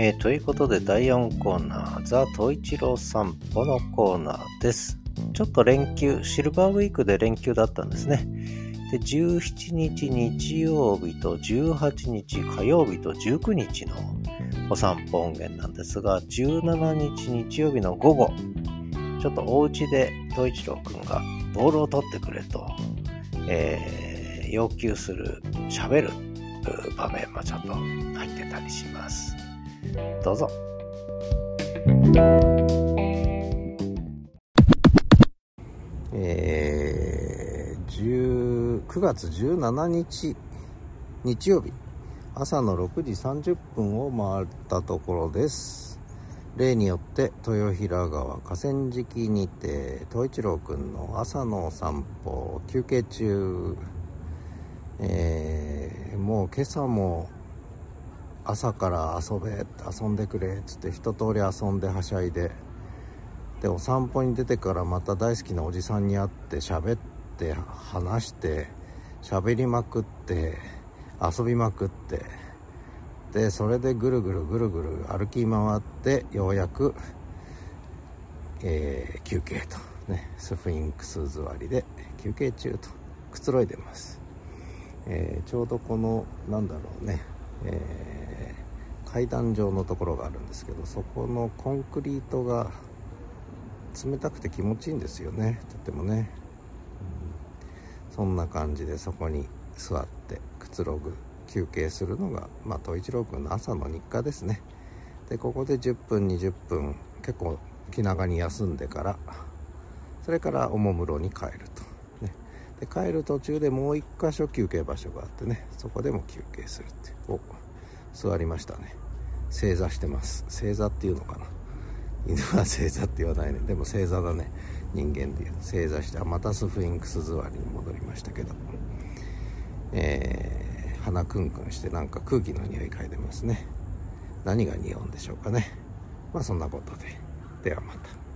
えー、ということで第4コーナー、ザ・トイチロー散歩のコーナーです。ちょっと連休、シルバーウィークで連休だったんですね。で、17日日曜日と18日火曜日と19日のお散歩音源なんですが、17日日曜日の午後、ちょっとお家で東一郎くんがボールを取ってくれと、えー、要求する、喋る場面もちょっと入ってたりします。どうぞ。えー、9月17日日曜日。朝の6時30分を回ったところです。例によって豊平川河川敷にて東一郎くんの朝の散歩休憩中。えー、もう今朝も朝から遊べ遊んでくれっつって一通り遊んではしゃいで。でお散歩に出てからまた大好きなおじさんに会って喋って話して喋りまくって遊びまくって。でそれでぐるぐるぐるぐる歩き回ってようやく、えー、休憩と。ねスフィンクス座りで休憩中と。くつろいでます、えー、ちょうどこのなんだろうね、えー、階段状のところがあるんですけどそこのコンクリートが冷たくて気持ちいいんですよね。とってもね、うん、そんな感じでそこに座ってくつろぐ休憩するのが、まあ、東一郎君の朝の日課ですね。でここで10分20分結構気長に休んでからそれからおもむろに帰ると、ね、で帰る途中でもう1箇所休憩場所があってねそこでも休憩するってお。座りましたね。正座してます。正座っていうのかな。犬は正座って言わないね。でも正座だね。人間でいう。正座してまたスフィンクス座りに戻りましたけど。えー、鼻クンクンしてなんか空気の匂い嗅いでますね。何が匂うんでしょうかね。まあそんなことで。ではまた。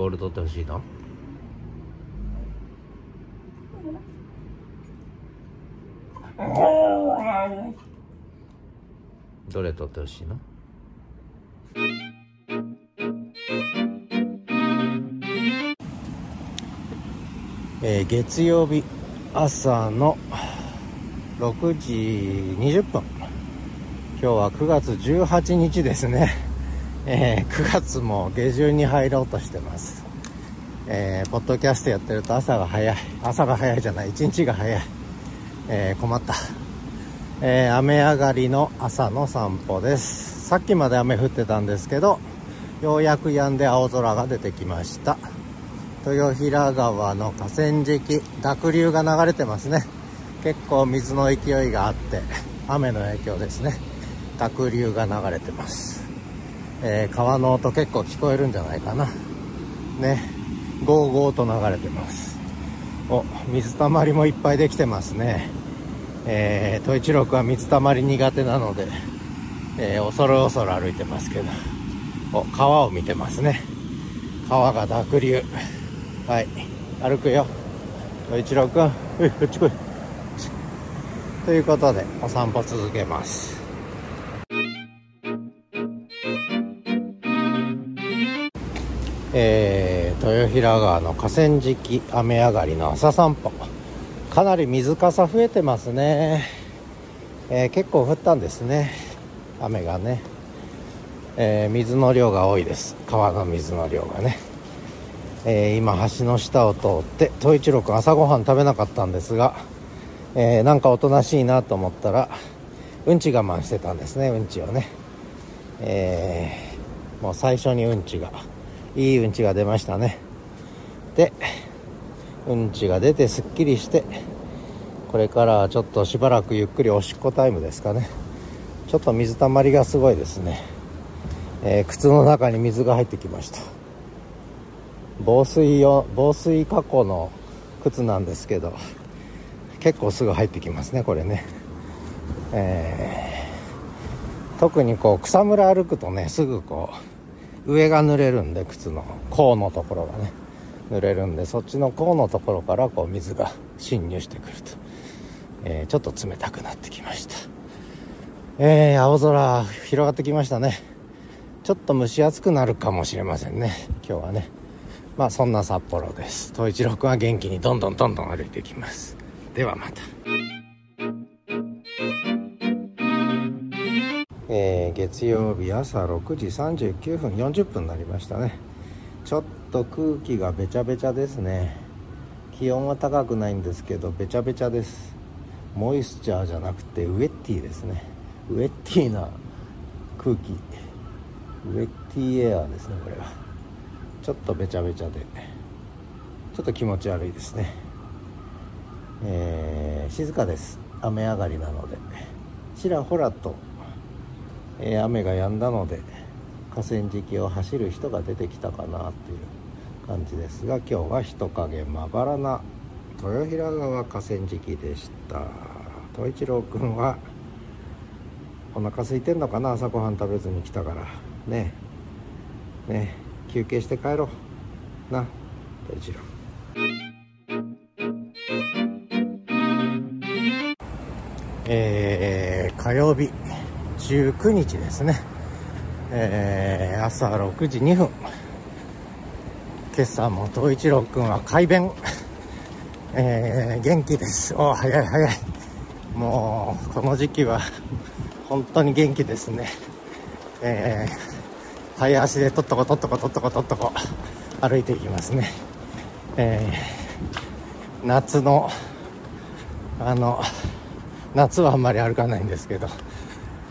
ボール取ってほしいの？どれ取ってほしいの？えー、月曜日朝の6時20分。今日は9月18日ですね、えー、9月も下旬に入ろうとしてます。えー、ポッドキャストやってると朝が早い。朝が早いじゃない。一日が早い、えー、困った、えー、雨上がりの朝の散歩です。さっきまで雨降ってたんですけどようやく止んで青空が出てきました。豊平川の河川敷濁流が流れてますね。結構水の勢いがあって雨の影響ですね。濁流が流れてます、えー、川の音結構聞こえるんじゃないかな。ね。ゴーゴーと流れてます。お水たまりもいっぱいできてますね。えー、統一郎は水たまり苦手なので、えー、恐る恐る歩いてますけど。お川を見てますね。川が濁流。はい。歩くよ。統一郎君。ういこっち来い。ということでお散歩続けます。えー、豊平川の河川敷雨上がりの朝散歩。かなり水かさ増えてますね、えー、結構降ったんですね。雨がね、えー、水の量が多いです。川の水の量がね、え今橋の下を通って東一郎君朝ごはん食べなかったんですが、えなんかおとなしいなと思ったらうんち我慢してたんですねうんちをね、えもう最初にうんちがいいうんちが出ましたね。でうんちが出てすっきりしてこれからちょっとしばらくゆっくりおしっこタイムですかね。ちょっと水たまりがすごいですね、えー、靴の中に水が入ってきました。防水用防水加工の靴なんですけど結構すぐ入ってきますねこれね。えー、特にこう草むら歩くとねすぐこう上が濡れるんで靴の甲のところがね。濡れるんでそっちの甲のところからこう水が侵入してくると、えー、ちょっと冷たくなってきました。えー、青空広がってきましたね。ちょっと蒸し暑くなるかもしれませんね。今日はね。まあそんな札幌です。東一郎君は元気にどんどんどんどん歩いていきます。ではまた。月曜日朝6時39分40分になりましたね。ちょっと空気がべちゃべちゃですね。気温は高くないんですけどべちゃべちゃです。モイスチャーじゃなくてウェッティですね。ウェッティな空気。ウェッティエアーですねこれは。ちょっとべちゃべちゃで。ちょっと気持ち悪いですね。えー、静かです。雨上がりなので。ちらほらと、えー、雨が止んだので河川敷を走る人が出てきたかなっていう感じですが今日は人影まばらな豊平川河川敷でした。東一郎君はお腹空いてんのかな？朝ごはん食べずに来たから。ねね休憩して帰ろう。な。東一郎。えー、火曜日。19日ですね。えー、朝6時2分。今朝も東一郎君は快便えー、元気です。お早い早い。もうこの時期は本当に元気ですね。えー、早足でとっとことっとことっとことっとこ歩いていきますね。えー、夏のあの夏はあんまり歩かないんですけど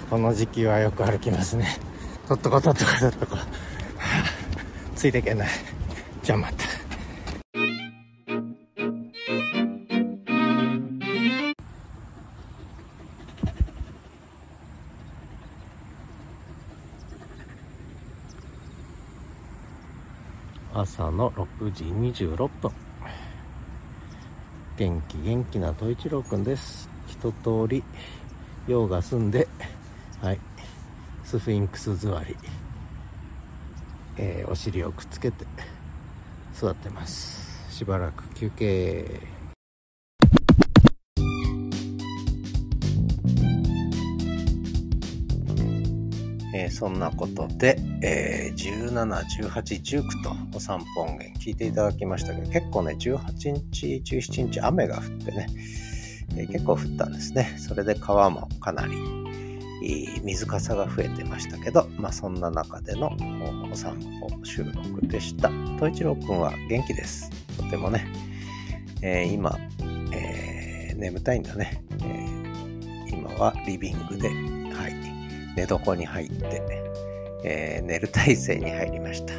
この時期はよく歩きますね。とっとことっとことっとこ ついていけない。じゃあまた朝の6時26分。元気元気な戸一郎くんです。一通り用が済んで。はい。スフィンクス座り、えー、お尻をくっつけて座ってます。しばらく休憩。えー、そんなことで、えー、17、18、19とお散歩音源聞いていただきましたけど、結構ね、18日、17日雨が降ってね、えー、結構降ったんですね。それで川もかなり水かさが増えてましたけど、まあそんな中でのお散歩収録でした。東一郎くんは元気です。とてもね、えー、今、えー、眠たいんだね、えー、今はリビングで、はい、寝床に入って、え寝る体勢に入りました。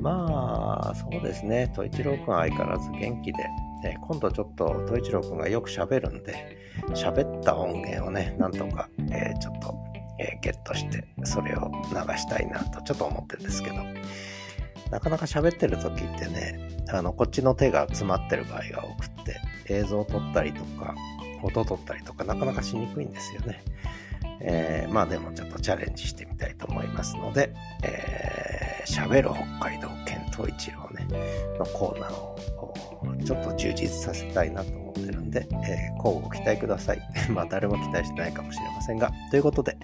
まあ、そうですね。東一郎くん相変わらず元気で、え今度ちょっと東一郎くんがよく喋るんで、喋った音源をね、なんとか、えー、ちょっと、えー、ゲットして、それを流したいなとちょっと思ってるんですけど、なかなか喋ってる時ってね、あの、こっちの手が詰まってる場合が多くって、映像を撮ったりとか、音を撮ったりとか、なかなかしにくいんですよね。えー、まあでもちょっとチャレンジしてみたいと思いますので、えー、喋る北海道県東一郎ね、のコーナーをちょっと充実させたいなと思ってるんで、えー、交互期待ください。まあ誰も期待してないかもしれませんが、ということで、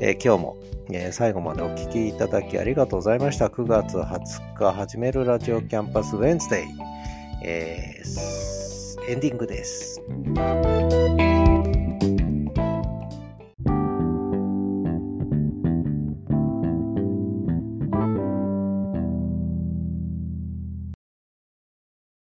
えー、今日も、えー、最後までお聴きいただきありがとうございました。9月20日始めるラジオキャンパスウェンズデイ、えー、エンディングです。